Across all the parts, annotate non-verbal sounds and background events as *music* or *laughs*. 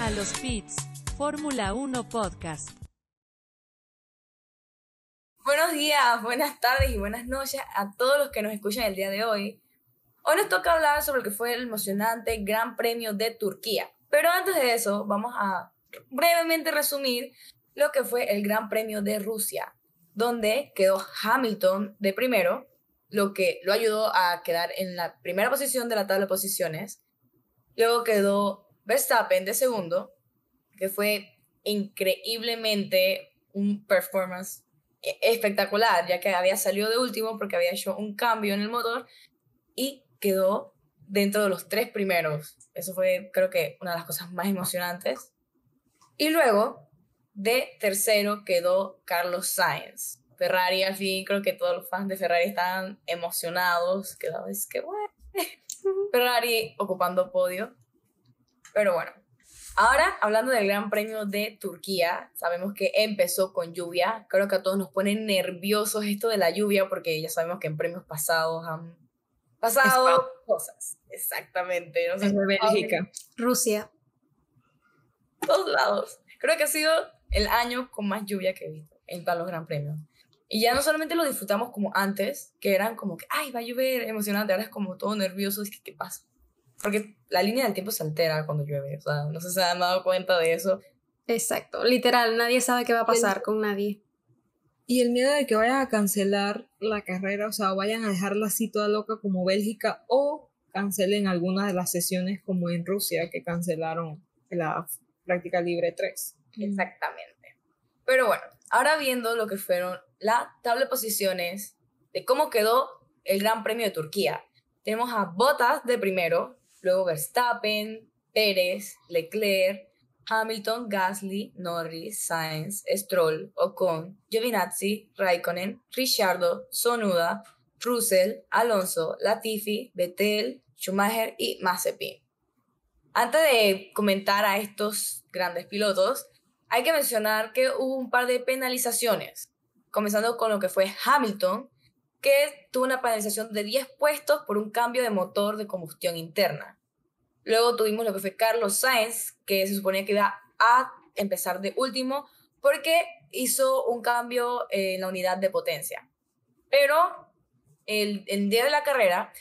A los pits, Fórmula 1 Podcast. Buenos días, buenas tardes y buenas noches a todos los que nos escuchan el día de hoy. Hoy nos toca hablar sobre lo que fue el emocionante Gran Premio de Turquía. Pero antes de eso, vamos a brevemente resumir lo que fue el Gran Premio de Rusia, donde quedó Hamilton de primero, lo que lo ayudó a quedar en la primera posición de la tabla de posiciones. Luego quedó Verstappen de segundo, que fue increíblemente un performance espectacular, ya que había salido de último porque había hecho un cambio en el motor y quedó dentro de los tres primeros. Eso fue, creo que, una de las cosas más emocionantes. Y luego, de tercero quedó Carlos Sainz. Ferrari, al fin, creo que todos los fans de Ferrari estaban emocionados. Quedaba, es que, bueno. *laughs* Ferrari ocupando podio. Pero bueno, Ahora, hablando del Gran Premio de Turquía, sabemos que empezó con lluvia. Creo que a todos nos pone nerviosos esto de la lluvia porque ya sabemos que en premios pasados han pasado cosas. Exactamente. No sé, Es de Bélgica. Rusia. todos lados. Creo que ha sido el año con más lluvia que he visto en todos los Gran Premios. Y ya no solamente lo disfrutamos como antes, que eran como que, ay, va a llover, emocionante. Ahora es como todo nervioso, es que, ¿qué pasa? Porque la línea del tiempo se altera cuando llueve. O sea, no sé si se han dado cuenta de eso. Exacto. Literal, nadie sabe qué va a pasar con nadie. Y el miedo de que vayan a cancelar la carrera, o sea, vayan a dejarla así toda loca como Bélgica o cancelen algunas de las sesiones como en Rusia que cancelaron la práctica libre 3. Exactamente. Pero bueno, ahora viendo lo que fueron la tabla de posiciones de cómo quedó el Gran Premio de Turquía. Tenemos a Bottas de primero, luego Verstappen, Pérez, Leclerc, Hamilton, Gasly, Norris, Sainz, Stroll, Ocon, Giovinazzi, Raikkonen, Ricciardo, Sonuda, Russell, Alonso, Latifi, Vettel, Schumacher y Mazepin. Antes de comentar a estos grandes pilotos, hay que mencionar que hubo un par de penalizaciones, comenzando con lo que fue Hamilton, que tuvo una penalización de 10 puestos por un cambio de motor de combustión interna. Luego tuvimos lo que fue Carlos Sainz, que se suponía que iba a empezar de último porque hizo un cambio en la unidad de potencia. Pero el, el día de la carrera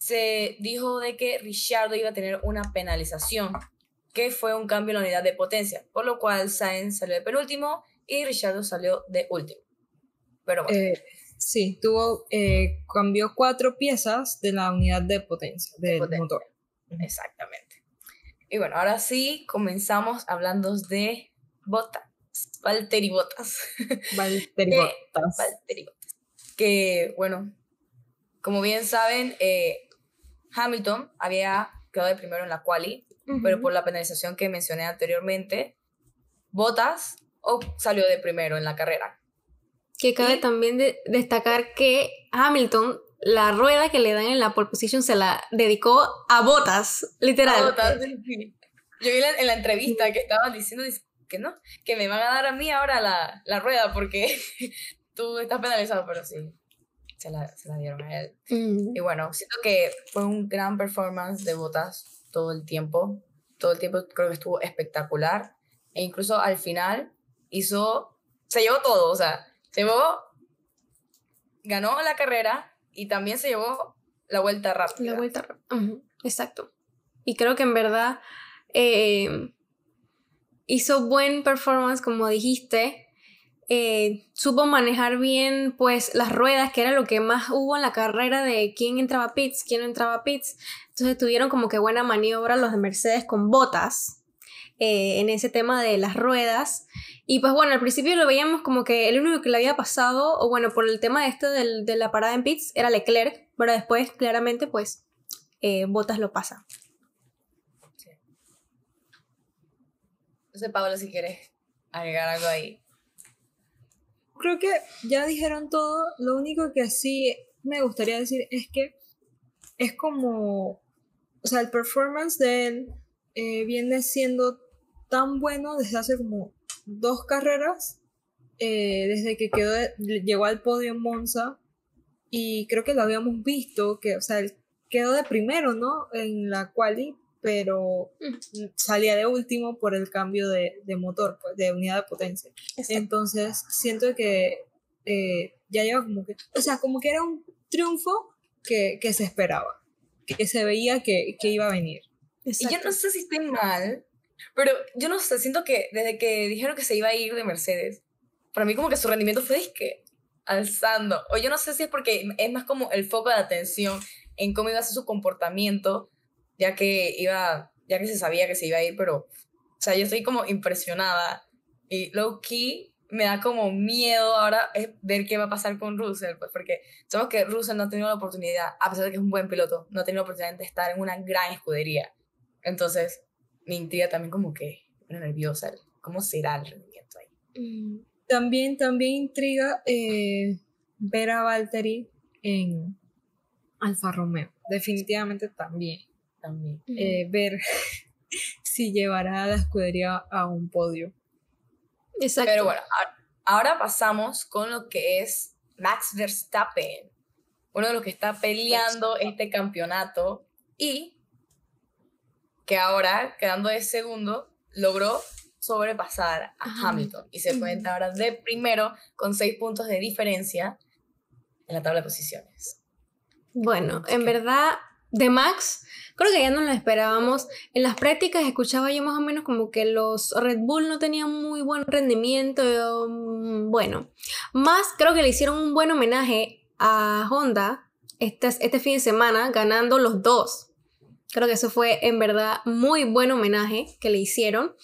se dijo de que Ricciardo iba a tener una penalización, que fue un cambio en la unidad de potencia, por lo cual Sainz salió de penúltimo y Ricciardo salió de último. Pero bueno, Eh, sí, tuvo, eh, cambió cuatro piezas de la unidad de potencia del potencia. motor. exactamente. Y bueno, ahora sí comenzamos hablando de Bottas, Valtteri Bottas. *laughs* Valtteri Bottas. Valtteri Bottas. Que bueno, como bien saben, eh, Hamilton había quedado de primero en la quali, pero por la penalización que mencioné anteriormente, Bottas o- salió de primero en la carrera. Que cabe Y- también de- destacar que Hamilton, la rueda que le dan en la pole position se la dedicó a botas, literal. Bottas, sí. Yo vi la- en la entrevista que estaban diciendo que no, que me van a dar a mí ahora la, la rueda porque *laughs* tú estás penalizado, pero sí, se la, se la dieron a él. Mm. Y bueno, siento que fue un gran performance de Botas todo el tiempo. Todo el tiempo creo que estuvo espectacular. E incluso al final hizo, se llevó todo, o sea, se llevó, ganó la carrera y también se llevó la vuelta rápida. La vuelta. ra- Ujú, Exacto. Y creo que en verdad eh, hizo buen performance, como dijiste. Eh, supo manejar bien pues las ruedas, que era lo que más hubo en la carrera de quién entraba a pits, quién no entraba a pits. Entonces tuvieron como que buena maniobra los de Mercedes con botas eh, en ese tema de las ruedas. Y pues bueno, al principio lo veíamos como que el único que le había pasado, o bueno, por el tema este del- de la parada en pits, era Leclerc, pero después claramente pues eh, Botas lo pasa. No sé, Paola, si quieres agregar algo ahí. Creo que ya dijeron todo. Lo único que sí me gustaría decir es que es como, o sea, el performance de él eh, viene siendo tan bueno desde hace como dos carreras, eh, desde que quedó llegó al podio en Monza, y creo que lo habíamos visto, que, o sea, él quedó de primero, ¿no? En la quali, pero salía de último por el cambio de, de motor, pues, de unidad de potencia. Entonces, siento que eh, ya lleva como que, o sea, como que era un triunfo que, que se esperaba, que se veía que, que iba a venir. Y yo no sé si estoy mal, pero yo no sé, siento que desde que dijeron que se iba a ir de Mercedes, para mí como que su rendimiento fue disque alzando. O yo no sé si es porque es más como el foco de atención en cómo iba a ser su comportamiento, ya que iba, ya que se sabía que se iba a ir, pero, o sea, yo estoy como impresionada y low key me da como miedo ahora es ver qué va a pasar con Russell, pues porque sabemos que Russell no ha tenido la oportunidad, a pesar de que es un buen piloto, no ha tenido la oportunidad de estar en una gran escudería. Entonces, me intriga también como que, una nerviosa, ¿cómo será el rendimiento ahí? Mm, También, también intriga eh, ver a Valtteri en Alfa Romeo. Definitivamente también. También. Eh, ver *laughs* si llevará a la escudería a un podio. Exacto. Pero bueno, ahora pasamos con lo que es Max Verstappen, uno de los que está peleando este campeonato y que ahora, quedando de segundo, logró sobrepasar a Ajá. Hamilton y se Ujú. cuenta ahora de primero con seis puntos de diferencia en la tabla de posiciones. Bueno, en verdad, de Max, creo que ya no lo esperábamos. En las prácticas escuchaba yo más o menos como que los Red Bull no tenían muy buen rendimiento. mm, Bueno, más creo que le hicieron un buen homenaje a Honda este, este fin de semana, ganando los dos. Creo que eso fue en verdad muy buen homenaje que le hicieron.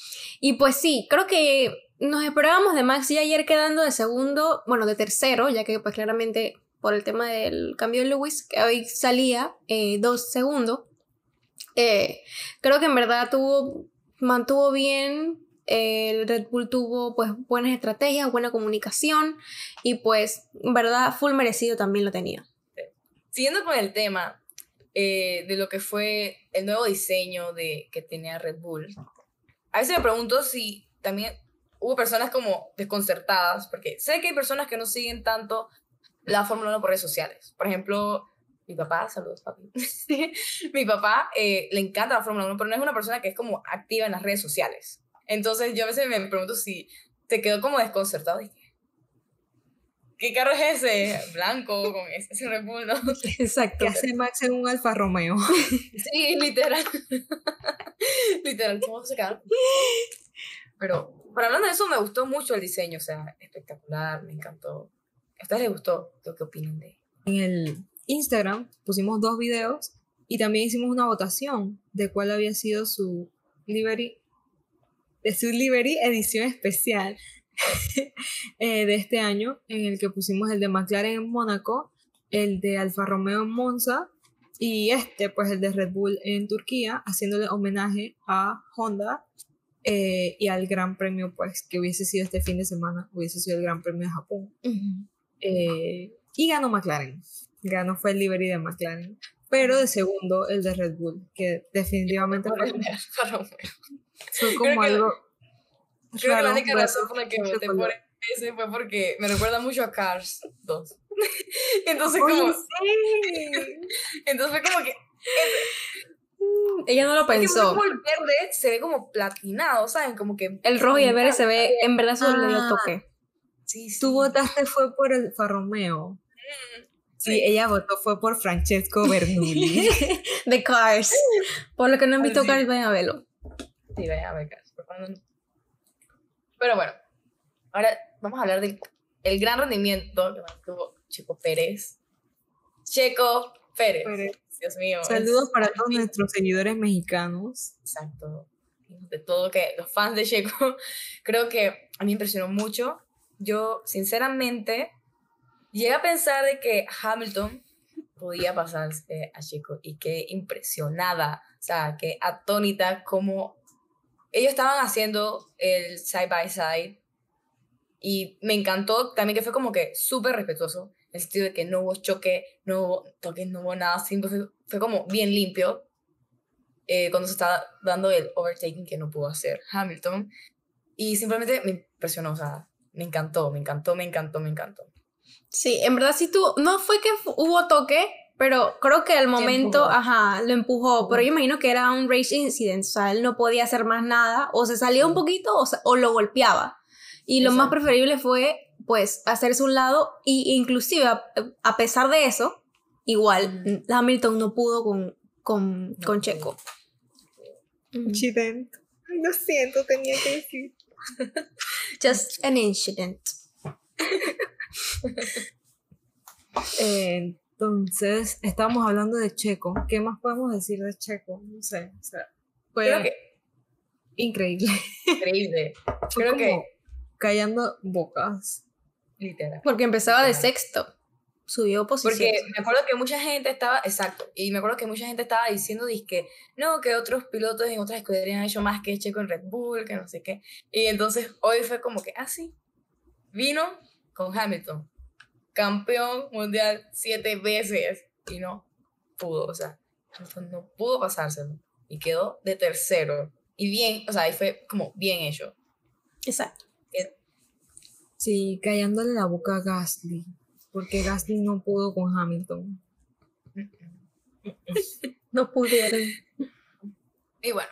Y pues sí, creo que nos esperábamos de Max ya ayer quedando de segundo, bueno, de tercero, ya que pues claramente por el tema del cambio de Lewis, que hoy salía eh, dos segundos. Eh, creo que en verdad tuvo, mantuvo bien, eh, el Red Bull tuvo pues buenas estrategias, buena comunicación y pues verdad full merecido también lo tenía. Siguiendo con el tema eh, de lo que fue el nuevo diseño de, que tenía Red Bull, a veces me pregunto si también hubo personas como desconcertadas, porque sé que hay personas que no siguen tanto la Fórmula 1 por redes sociales. Por ejemplo, mi papá, saludos papi, *laughs* mi papá eh, le encanta la Fórmula 1, pero no es una persona que es como activa en las redes sociales. Entonces yo a veces me pregunto si te quedó como desconcertado. Dije, ¿Qué carro es ese? Blanco, con ese, ese Red Bull, ¿no? *laughs* Exacto. ¿Qué hace Max en un Alfa Romeo? *laughs* Sí, literal. literal, ¿cómo se quedaron? Pero, pero hablando de eso, me gustó mucho el diseño, o sea, espectacular, me encantó. ¿A ustedes les gustó? ¿Qué, qué opinan de En el Instagram pusimos dos videos y también hicimos una votación de cuál había sido su livery, de su livery edición especial *laughs* eh, de este año, en el que pusimos el de McLaren en Mónaco, el de Alfa Romeo en Monza y este, pues el de Red Bull en Turquía, haciéndole homenaje a Honda eh, y al Gran Premio, pues que hubiese sido este fin de semana, hubiese sido el Gran Premio de Japón. Eh, y ganó McLaren. Ganó fue el livery de McLaren. Pero de segundo el de Red Bull, que definitivamente fue, fue como Creo que- algo. Creo que la única razón por la que voté por ese fue porque me recuerda mucho a Cars 2. *laughs* entonces, Oye, como, sí. *laughs* entonces fue como que Ella no lo que pensó. como el verde se ve como platinado, ¿saben? Como que El rojo y el verde se ve, en verdad solo le dio Ah. toque. Sí, sí. Tú votaste fue por el Alfa Romeo. Sí, ella votó fue por Francesco *laughs* Bernoulli. *laughs* The Cars. Por lo que no han visto Sí. Cars, vayan a verlo. Sí, vaya a ver, Cars. Pero bueno, ahora vamos a hablar del el gran rendimiento que mantuvo Checo Pérez. Checo Pérez. Pérez. Dios mío. es- Saludos para todos nuestros seguidores mexicanos. Exacto. De todo que los fans de Checo, *laughs* creo que a mí me impresionó mucho. Yo, sinceramente, llegué a pensar de que Hamilton podía pasarse a Checo y qué impresionada, o sea, que atónita como ellos estaban haciendo el side by side y me encantó también que fue como que súper respetuoso, el sentido de que no hubo choque, no hubo toques, no hubo nada, siempre fue, fue como bien limpio eh, cuando se estaba dando el overtaking que no pudo hacer Hamilton. Y simplemente me impresionó, o sea, me encantó, me encantó, me encantó, me encantó. Sí, en verdad sí tú, no fue que hubo toque, pero creo que al momento, ajá, lo empujó, pero yo imagino que era un race incident, o sea, él no podía hacer más nada, o se salía un poquito o, o lo golpeaba. Y lo más Exacto. preferible fue, pues, hacerse un lado, y inclusive, a, a pesar de eso, igual, Hamilton no pudo con, con, No con. Checo. Incident. Lo siento, tenía que decir. *laughs* Just an incident. *laughs* Eh, entonces, estábamos hablando de Checo. ¿Qué más podemos decir de Checo? No sé. O sea, fue Creo que increíble. increíble, *laughs* Fue Creo como que- callando bocas. literal. Porque empezaba de Literal. sexto, subió posición. Porque me acuerdo que mucha gente estaba, exacto, y me acuerdo que mucha gente estaba diciendo que no, que otros pilotos en otras escuderías han hecho más que Checo en Red Bull, que no sé qué. Y entonces hoy fue como que, ah, sí, vino con Hamilton, campeón mundial siete veces, y no pudo, o sea, Hamilton no pudo pasárselo, y quedó de tercero. Y bien, o sea, ahí fue como bien hecho. Exacto. Sí, callándole la boca a Gasly. Porque Gasly no pudo con Hamilton. *laughs* No pudieron. Y bueno,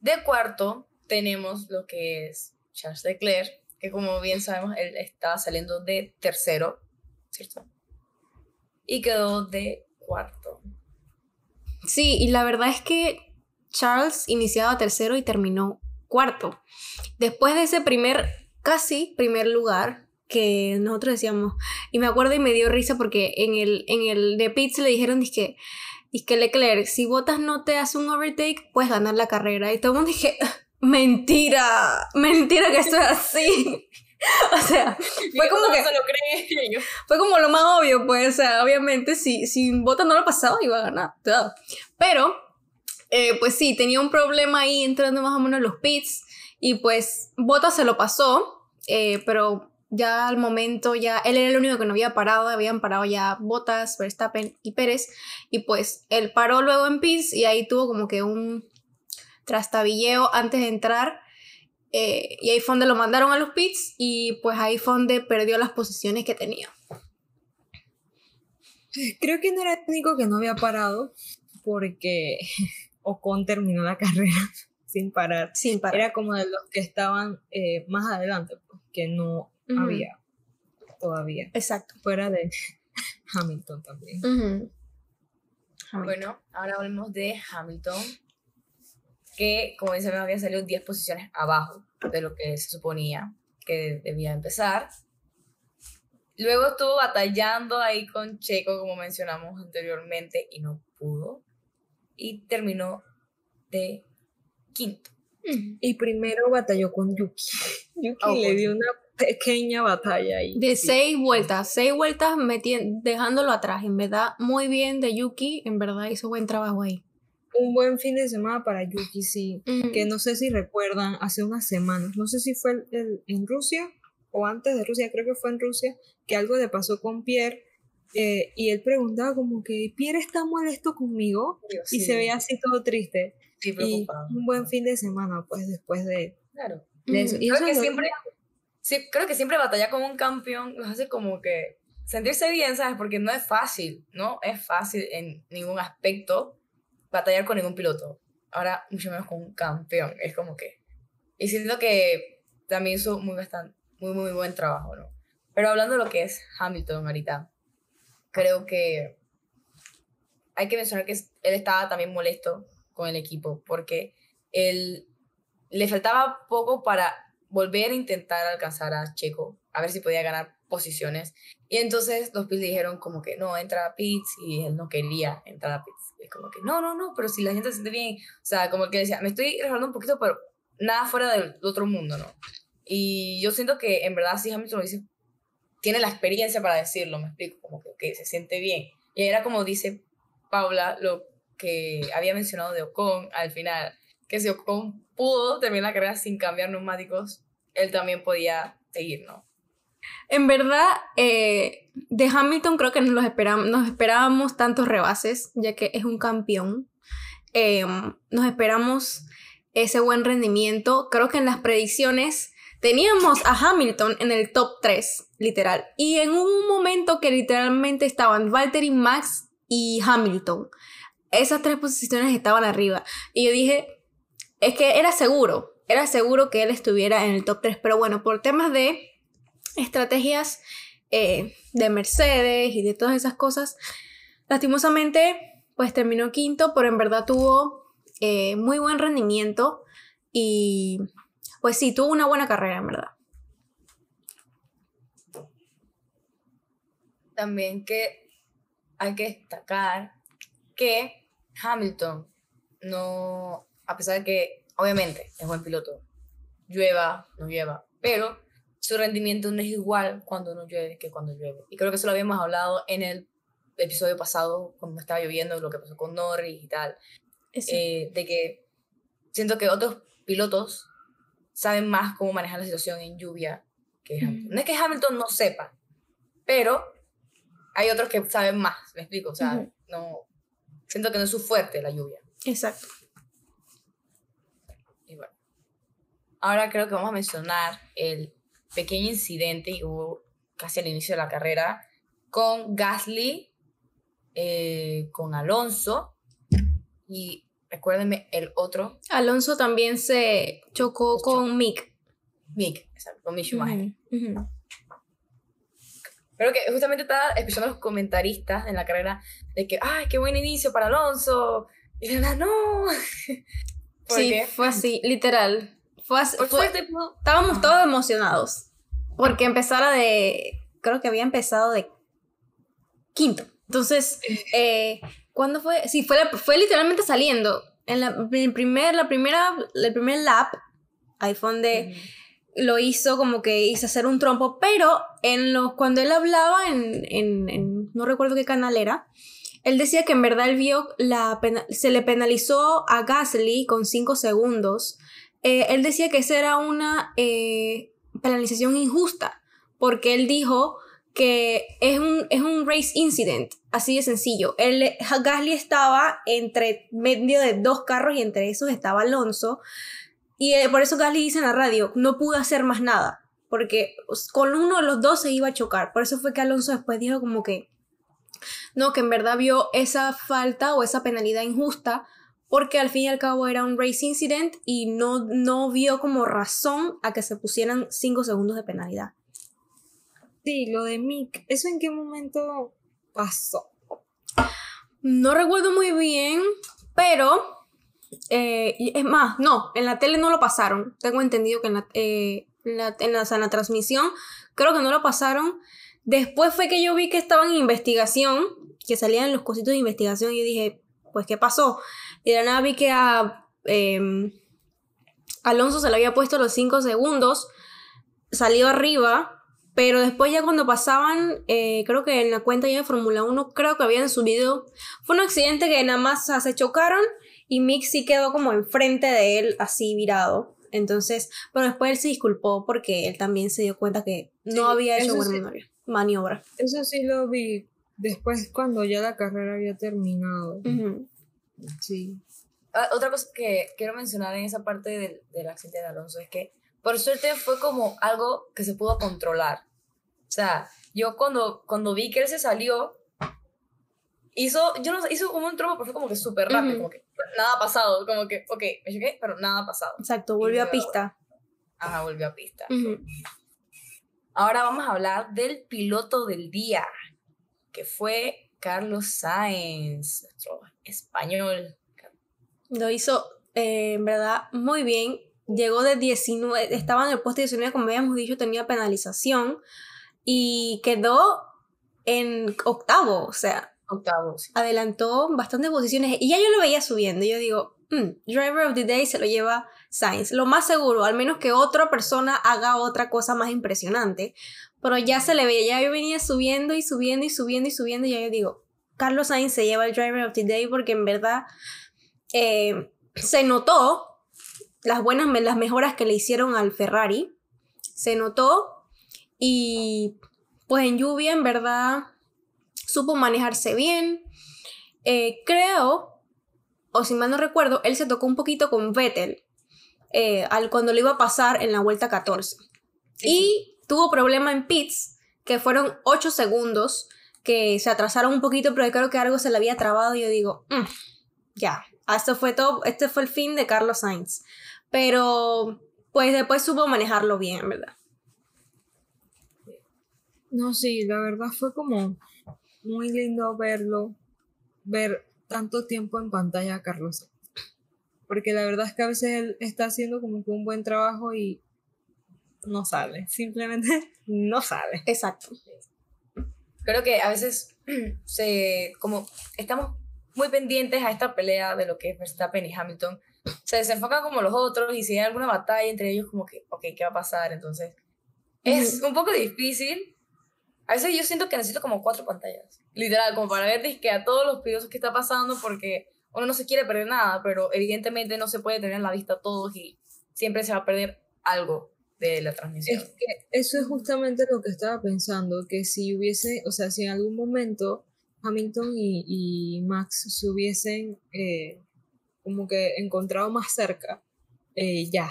de cuarto tenemos lo que es Charles Leclerc, que como bien sabemos, él estaba saliendo de tercero, ¿cierto? Y quedó de cuarto. Sí, y la verdad es que Charles iniciaba tercero y terminó cuarto. Después de ese primer, casi primer lugar que nosotros decíamos, y me acuerdo y me dio risa porque en el, en el de pits le dijeron, dije, Leclerc, si Botas no te hace un overtake, puedes ganar la carrera. Y todo el mundo dije, *laughs* mentira, mentira que esto es así. *laughs* o sea, fue como que... se lo creen. Fue como lo más obvio, pues, o sea, obviamente si, si Bota no lo pasaba iba a ganar. duh. Pero, eh, pues sí, tenía un problema ahí entrando más o menos en los pits y pues Bota se lo pasó, eh, pero ya al momento ya, él era el único que no había parado, habían parado ya Botas, Verstappen y Pérez y pues él paró luego en pits y ahí tuvo como que un trastabilleo antes de entrar. eh, y ahí fue donde lo mandaron a los pits y pues ahí fue donde perdió las posiciones que tenía. Creo que no era el único que no había parado. Porque *laughs* Ocon terminó la carrera *laughs* sin parar. Sin parar. Era como de los que estaban eh, más adelante, pues, que no había todavía. Exacto. Fuera de *laughs* Hamilton también. Bueno, ahora hablemos de Hamilton, que como dice, había salido 10 posiciones abajo de lo que se suponía que debía empezar. Luego estuvo batallando ahí con Checo, como mencionamos anteriormente, y no pudo. Y terminó de quinto. Y primero batalló con Yuki. *laughs* Yuki Oh, le dio una pequeña batalla ahí. De Sí. seis vueltas, seis vueltas dejándolo atrás. En verdad, muy bien de Yuki. En verdad hizo buen trabajo ahí. Un buen fin de semana para Yuki, sí. Que no sé si recuerdan, hace unas semanas, no sé si fue el- el- en Rusia o antes de Rusia, creo que fue en Rusia, que algo le pasó con Pierre. eh, y él preguntaba como que Pierre está molesto conmigo y se veía así todo triste. Sí, Y un buen fin de semana, pues después de, Claro. de eso. Ujú. Y Creo eso que lo- siempre, sí, creo que siempre batallar con un campeón los hace como que sentirse bien, ¿sabes? Porque no es fácil, ¿no? Es fácil en ningún aspecto batallar con ningún piloto. Ahora, mucho menos con un campeón. Es como que... Y siento que también hizo muy, bastante, muy, muy buen trabajo, ¿no? Pero hablando de lo que es Hamilton ahorita, creo que hay que mencionar que él estaba también molesto con el equipo porque él le faltaba poco para volver a intentar alcanzar a Checo, a ver si podía ganar posiciones. Y entonces los pits le dijeron como que no, entra a pits y él no quería entrar a pits. Como que no, no, no, pero si la gente se siente bien, o sea, como que decía, me estoy resbalando un poquito, pero nada fuera del otro mundo, ¿no? Y yo siento que en verdad si Hamilton lo dice, tiene la experiencia para decirlo, me explico, como que se siente bien. Y era como dice Paula, lo que había mencionado de Ocon al final, que si Ocon pudo terminar la carrera sin cambiar neumáticos, él también podía seguir, ¿no? En verdad, eh, de Hamilton creo que nos, los esperam- nos esperábamos tantos rebases, ya que es un campeón. eh, nos esperamos ese buen rendimiento. Creo que en las predicciones teníamos a Hamilton en el top 3, literal. Y en un momento que literalmente estaban Valtteri, Max y Hamilton. Esas tres posiciones estaban arriba. Y yo dije, es que era seguro, era seguro que él estuviera en el top 3. Pero bueno, por temas de estrategias eh, de Mercedes y de todas esas cosas, lastimosamente, pues terminó quinto, pero en verdad tuvo eh, muy buen rendimiento y pues sí, tuvo una buena carrera, en verdad. También que hay que destacar que Hamilton no, a pesar de que obviamente es buen piloto, llueva, no llueva, pero su rendimiento no es igual cuando no llueve que cuando llueve. Y creo que eso lo habíamos hablado en el episodio pasado, cuando estaba lloviendo, lo que pasó con Norris y tal, eh, de que siento que otros pilotos saben más cómo manejar la situación en lluvia que Hamilton. No es que Hamilton no sepa, pero hay otros que saben más, me explico, o sea, no, siento que no es su fuerte la lluvia. Exacto. Y bueno, ahora creo que vamos a mencionar el pequeño incidente que hubo casi al inicio de la carrera con Gasly, eh, con Alonso y recuérdenme el otro, Alonso también se chocó con Mick. Mick, exacto, con Mick Schumacher. Creo que justamente estaba escuchando a los comentaristas en la carrera de que, ay, qué buen inicio para Alonso. Y de verdad, no. *laughs* ¿Por Sí, qué? fue así, literal. Fue fue- fue tipo- estábamos todos emocionados. Porque empezara de. Creo que había empezado de quinto. Entonces, eh, ¿cuándo fue? Sí, fue, la- fue literalmente saliendo. En la, en el primer, la primera, el primer lap, fue donde lo hizo como que hizo hacer un trompo, pero en los, cuando él hablaba en, en- en- no recuerdo qué canal era, él decía que en verdad él vio la pena- se le penalizó a Gasly con 5 segundos. Eh, él decía que esa era una eh, penalización injusta, porque él dijo que es un, es un race incident, así de sencillo. Él, Gasly estaba entre medio de dos carros y entre esos estaba Alonso. Y eh, por eso Gasly dice en la radio, no pude hacer más nada, porque con uno de los dos se iba a chocar. Por eso fue que Alonso después dijo como que, no, que en verdad vio esa falta o esa penalidad injusta, porque al fin y al cabo era un race incident y no, no vio como razón a que se pusieran 5 segundos de penalidad. Sí, lo de Mick, ¿eso en qué momento pasó? No recuerdo muy bien, pero eh, es más, no, en la tele no lo pasaron. Tengo entendido que en la, eh, en la, en la- en la transmisión creo que no lo pasaron. Después fue que yo vi que estaban en investigación, que salían los cositos de investigación y yo dije, pues, ¿qué pasó? Y de la nada vi que a em, Alonso se le había puesto los 5 segundos, salió arriba, pero después ya cuando pasaban, eh, creo que en la cuenta ya de Fórmula 1, creo que habían subido, fue un accidente que nada más se chocaron y Mick sí quedó como enfrente de él, así virado. Entonces, pero después él se disculpó porque él también se dio cuenta que no Sí, había hecho buena sí. maniobra-. Eso sí lo vi después cuando ya la carrera había terminado. Ujú. Sí. Ah, Otra cosa que quiero mencionar en esa parte del, del accidente de Alonso es que, por suerte, fue como algo que se pudo controlar. O sea, yo cuando, cuando vi que él se salió, hizo, yo no hizo como un trompo, pero fue como que súper rápido, Ujú. como que nada ha pasado, como que, ok, me choqué, pero nada ha pasado. Exacto, volvió a pista. Ajá, volvió a pista. Ujú. Ahora vamos a hablar del piloto del día, que fue Carlos Sainz, nuestro español. Lo hizo, eh, en verdad, muy bien. Llegó de 19, estaba en el puesto 19, como habíamos dicho, tenía penalización. Y quedó en octavo, o sea, Octavo, sí. adelantó bastantes posiciones. Y ya yo lo veía subiendo. Yo digo, "Mm, Driver of the Day se lo lleva Sainz. Lo más seguro, al menos que otra persona haga otra cosa más impresionante. Pero ya se le veía, ya yo venía subiendo y subiendo y subiendo y subiendo. Y ya yo digo, Carlos Sainz se lleva el Driver of the Day porque en verdad eh, se notó las buenas, las mejoras que le hicieron al Ferrari. Se notó y pues en lluvia en verdad supo manejarse bien. Eh, creo o si mal no recuerdo, él se tocó un poquito con Vettel eh, al, cuando lo iba a pasar en la vuelta 14. y tuvo problema en pits, que fueron 8 segundos, que se atrasaron un poquito, pero creo que algo se le había trabado y yo digo, "Mm, ya, esto fue todo, este fue el fin de Carlos Sainz. Pero pues después supo manejarlo bien, ¿verdad? No, sí, la verdad fue como muy lindo verlo, ver tanto tiempo en pantalla a Carlos. Sainz. Porque la verdad es que a veces él está haciendo como que un buen trabajo y no sale, simplemente *laughs* no sale. Exacto. Creo que a veces *clears throat* se, como estamos muy pendientes a esta pelea de lo que es Verstappen y Hamilton, se desenfocan como los otros y si hay alguna batalla entre ellos como que, ok, ¿qué va a pasar? Entonces, es un poco difícil. A veces yo siento que necesito como cuatro pantallas, literal, como para ver que a todos los pilotos que está pasando porque uno no se quiere perder nada, pero evidentemente no se puede tener en la vista a todos y siempre se va a perder algo de la transmisión. Es que eso es justamente lo que estaba pensando, que si hubiese, o sea, si en algún momento Hamilton y, y Max se hubiesen eh, como que encontrado más cerca, eh, ya,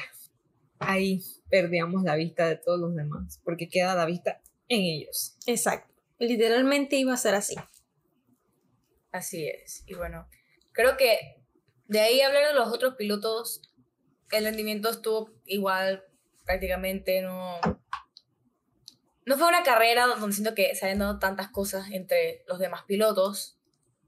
ahí perdíamos la vista de todos los demás, porque queda la vista en ellos. Exacto. Literalmente iba a ser así. Así es. Y bueno, creo que de ahí hablar de los otros pilotos, el rendimiento estuvo igual prácticamente, no... No fue una carrera donde siento que se hayan dado tantas cosas entre los demás pilotos.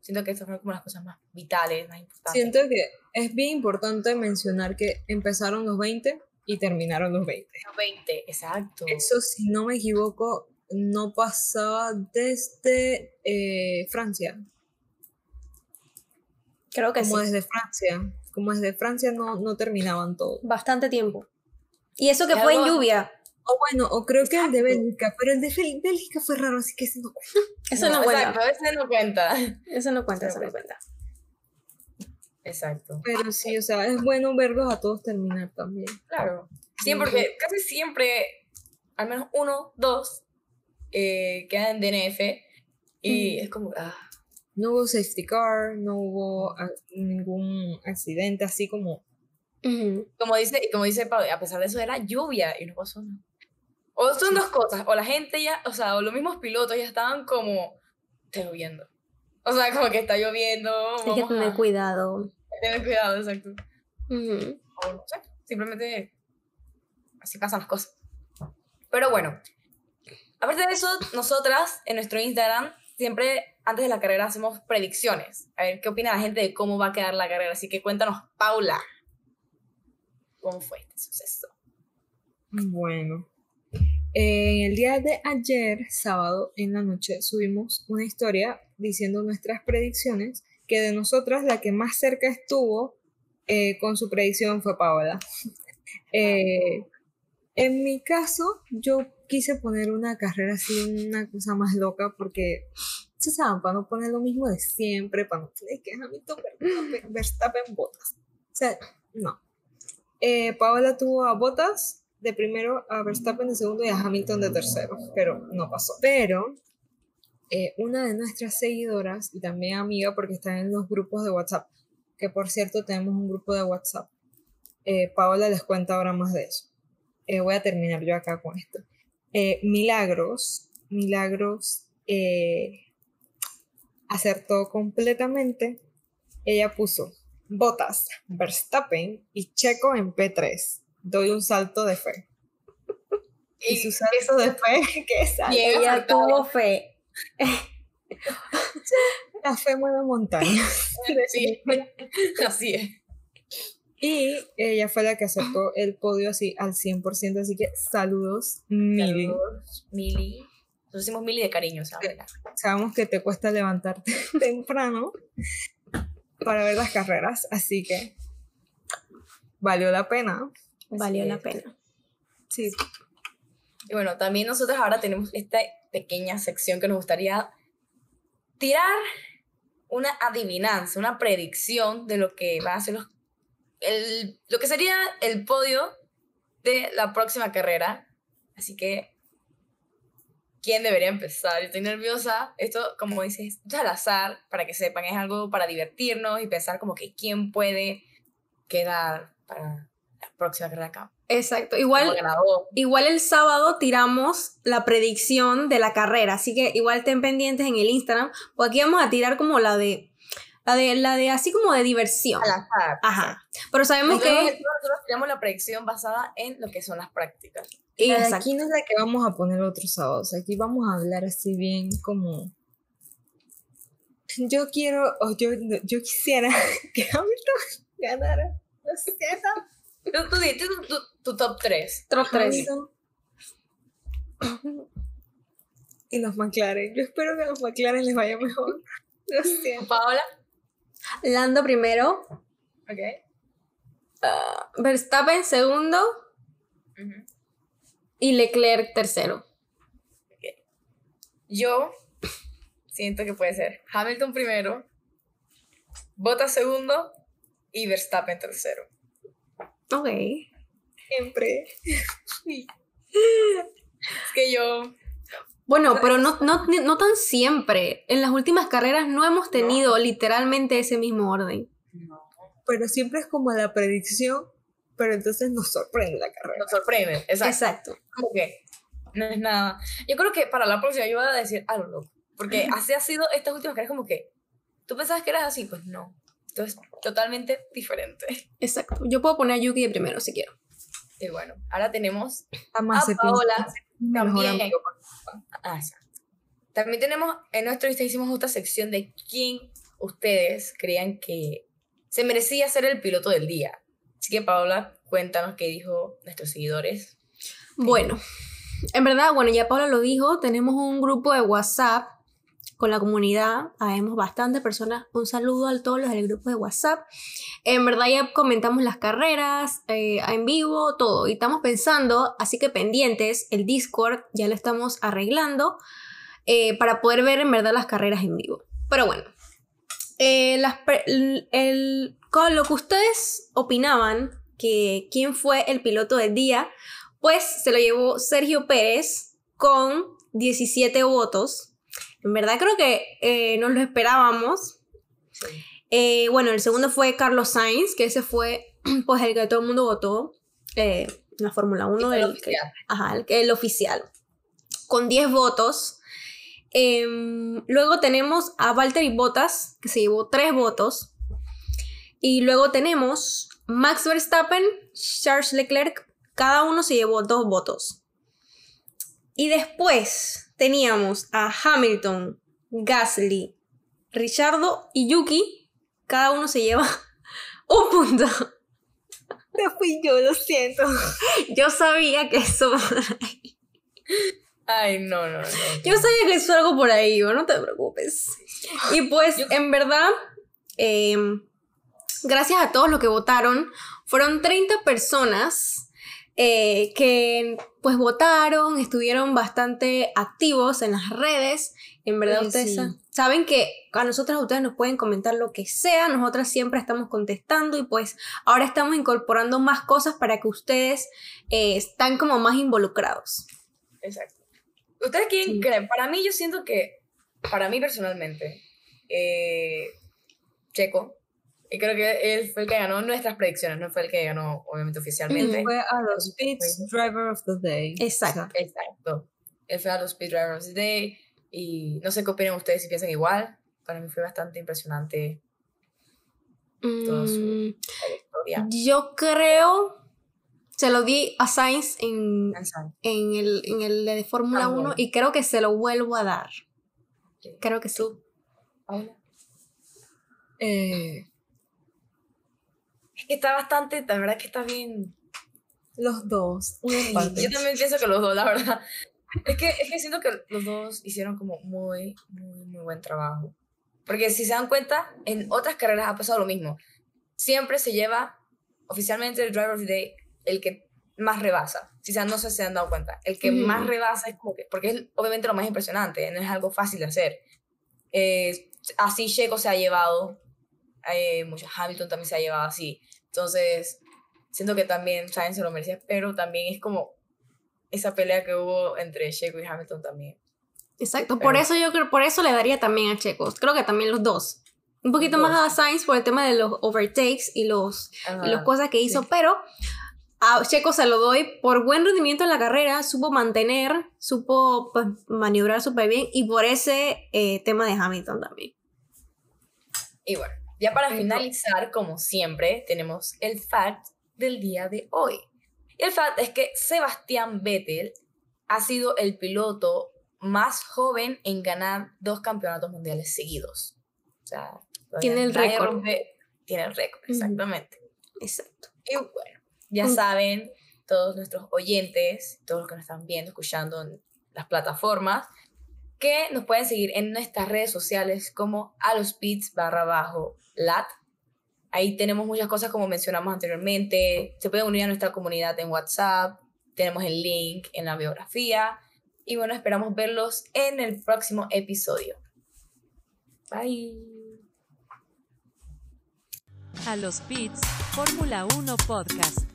Siento que estas fueron como las cosas más vitales, más importantes. Siento que es bien importante mencionar que empezaron los 20 y terminaron los 20. Los 20, exacto. Eso, si no me equivoco, no pasaba desde eh, Francia. Creo que Como sí. desde Francia. Como desde Francia no, no terminaban todo. Bastante tiempo. Y eso que fue en lluvia. O bueno, o creo que el de Bélgica, pero el de Bélgica fue raro, así que ese no *laughs* Eso no, cuenta. Exacto, veces no cuenta. Eso no cuenta, eso no cuenta. Exacto. Pero sí, o sea, es bueno verlos a todos terminar también. Claro. Sí, porque casi siempre, al menos uno, dos, eh, quedan en DNF y es como, ah, No hubo safety car, no hubo ah, ningún accidente así como... Como dice, como dice Pablo, a pesar de eso era lluvia y no pasó nada. O son dos cosas, o la gente ya, o sea, o los mismos pilotos ya estaban como, está lloviendo. O sea, como que está lloviendo, Hay que tener a cuidado. tener cuidado, exacto. Ujú. o no sé, simplemente así pasan las cosas. Pero bueno, aparte de eso, nosotras en nuestro Instagram siempre antes de la carrera hacemos predicciones. A ver qué opina la gente de cómo va a quedar la carrera. Así que cuéntanos, Paula, ¿cómo fue este suceso? Bueno. En el día de ayer, sábado, en la noche, subimos una historia diciendo nuestras predicciones, que de nosotras la que más cerca estuvo eh, con su predicción fue Paola. *laughs* Eh, en mi caso, yo quise poner una carrera así, una cosa más loca, porque, se saben, para no poner lo mismo de siempre, para no poner que Hamilton, Verstappen, Botas. O sea, no. Eh, Paola tuvo a Botas de primero, a Verstappen de segundo y a Hamilton de tercero, pero no pasó. Pero eh, una de nuestras seguidoras y también amiga, porque está en los grupos de WhatsApp, que por cierto tenemos un grupo de WhatsApp, eh, Paola les cuenta ahora más de eso. Voy a terminar yo acá con esto. Milagros, Milagros acertó completamente. Ella puso Botas, Verstappen y Checo en P3. Doy un salto de fe. Y su salto de fe, *laughs* que es Y ella tuvo fe. la fe mueve montaña. *laughs* Sí, *laughs* así es. Y ella fue la que acertó el podio así al 100%, así que saludos, Mili. Saludos, Mili. Nosotros decimos Mili de cariño, ¿sabes? Sabemos que te cuesta levantarte temprano para ver las carreras, así que valió la pena. Valió la es. pena. Sí, Y bueno, también nosotros ahora tenemos esta pequeña sección que nos gustaría tirar una adivinanza, una predicción de lo que va a ser los, el, lo que sería el podio de la próxima carrera. Así que quién debería empezar. Yo estoy nerviosa. Esto, como dices, es al azar, para que sepan, es algo para divertirnos y pensar como que quién puede quedar para la próxima carrera acá. Exacto. Igual, igual el sábado tiramos la predicción de la carrera, así que igual estén pendientes en el Instagram, porque aquí vamos a tirar como la de, la de, la de así como de diversión. Al azar. Ajá. Pero sabemos Nosotros, que... nosotros tenemos la predicción basada en lo que son las prácticas. Y la de aquí no es la que vamos a poner otros sábados. Aquí vamos a hablar así bien como. Yo quiero, o yo, yo quisiera *laughs* que Hamilton *laughs* ganara. Lo siento. Tú, tú di- tú- tú- tu top 3. Top tres. Hamilton. Y los McLaren. Yo espero que a los McLaren les vaya mejor. Lo siento. Paola. Lando primero, Ok. Verstappen segundo y Leclerc tercero. Yo siento que puede ser Hamilton primero, Bottas segundo y Verstappen tercero. Ok. Siempre. *laughs* Es que yo. Bueno, pero no, no, no tan siempre. En las últimas carreras no hemos tenido literalmente ese mismo orden. Pero siempre es como la predicción, pero entonces nos sorprende la carrera. Nos sorprende. Exacto. Exacto. Como que no es nada. Yo creo que para la próxima yo voy a decir algo loco. Porque así ha sido estas últimas carreras como que. ¿Tú pensabas que eras así? Pues no. Entonces, totalmente diferente. Exacto. Yo puedo poner a Yuki de primero si quiero. Y bueno, ahora tenemos A a. Paola también. amigo. Ah. También tenemos en nuestra lista hicimos otra sección de quién ustedes creían que se merecía ser el piloto del día. Así que Paola, cuéntanos qué dijo nuestros seguidores. Bueno, en verdad, bueno, ya Paula lo dijo, tenemos un grupo de WhatsApp con la comunidad, habemos bastantes personas, un saludo a todos los del grupo de WhatsApp. En verdad ya comentamos las carreras eh, en vivo, todo, y estamos pensando, así que pendientes, el Discord ya lo estamos arreglando eh, para poder ver en verdad las carreras en vivo. Pero bueno, eh, las el- el- con lo que ustedes opinaban, que quién fue el piloto del día, pues se lo llevó Sergio Pérez con 17 votos. En verdad creo que eh, nos lo esperábamos. Eh, bueno, el segundo fue Carlos Sainz, que ese fue *clears throat* pues el que todo el mundo votó eh, la Fórmula 1. fue el el, oficial. ajá, el, el oficial. Con 10 votos. Em, luego tenemos a Valtteri Bottas, que se llevó 3 votos. Y luego tenemos Max Verstappen, Charles Leclerc, cada uno se llevó 2 votos. Y después teníamos a Hamilton, Gasly, Richardo y Yuki, cada uno se lleva *laughs* un punto. *laughs* No fui yo, lo siento. Yo sabía que eso... Ay, no, no, no. Yo sabía que eso algo por ahí, ¿no? no te preocupes. Y pues, Yo- en verdad, eh, gracias a todos los que votaron, fueron 30 personas eh, que pues votaron, estuvieron bastante activos en las redes. En verdad, ustedes sí. saben que a nosotras ustedes nos pueden comentar lo que sea, nosotras siempre estamos contestando y pues ahora estamos incorporando más cosas para que ustedes eh, están como más involucrados. Exacto. ¿Ustedes quién Sí. creen? Para mí, yo siento que, para mí personalmente, eh, Checo, y creo que él fue el que ganó nuestras predicciones, no fue el que ganó, obviamente, oficialmente. Fue a los pits, driver of the day. Exacto. Exacto. Él fue a los Speed Drivers of the Day, y no sé qué opinan ustedes si piensan igual. Para mí fue bastante impresionante Todo su- Mm, la victoria. Yo creo, se lo di a Sainz en, en el, en el de Fórmula Ah, 1 bueno. y creo que se lo vuelvo a dar. Creo que sí. Paula. Eh, Es que está bastante, la verdad que está bien. los dos. Yo también pienso que los dos, la verdad. Es que, es que siento que los dos hicieron como muy, muy, muy buen trabajo. Porque si se dan cuenta, en otras carreras ha pasado lo mismo. Siempre se lleva oficialmente el Driver of the Day el que más rebasa. Si se, no sé si se han dado cuenta. El que Ujú. más rebasa es como que, porque es obviamente lo más impresionante, no es algo fácil de hacer. Eh, así Checo se ha llevado, eh, Hamilton también se ha llevado así. Entonces, siento que también Sainz se lo merecía, pero también es como esa pelea que hubo entre Checo y Hamilton también Exacto, Pero- por eso yo creo, por eso le daría también a Checo. Creo que también los dos. Un poquito Los más a Sainz por el tema de los overtakes y los y las Ajá. cosas que hizo, sí. pero a Checo se lo doy por buen rendimiento en la carrera, supo mantener, supo pues, maniobrar súper bien y por ese eh, tema de Hamilton también. Y bueno, ya para finalizar, como siempre, tenemos el fact del día de hoy. Y el fact es que Sebastián Vettel ha sido el piloto más joven en ganar dos campeonatos mundiales seguidos. O sea, Tiene el récord. rompe- Tiene el récord, exactamente. Exacto. Y bueno, ya Mm. saben, todos nuestros oyentes, todos los que nos están viendo, escuchando en las plataformas, que nos pueden seguir en nuestras redes sociales como a los pits barra bajo lat. Ahí tenemos muchas cosas como mencionamos anteriormente. Se pueden unir a nuestra comunidad en WhatsApp. Tenemos el link en la biografía. Y bueno, esperamos verlos en el próximo episodio. Bye. A los pits, Fórmula 1 Podcast.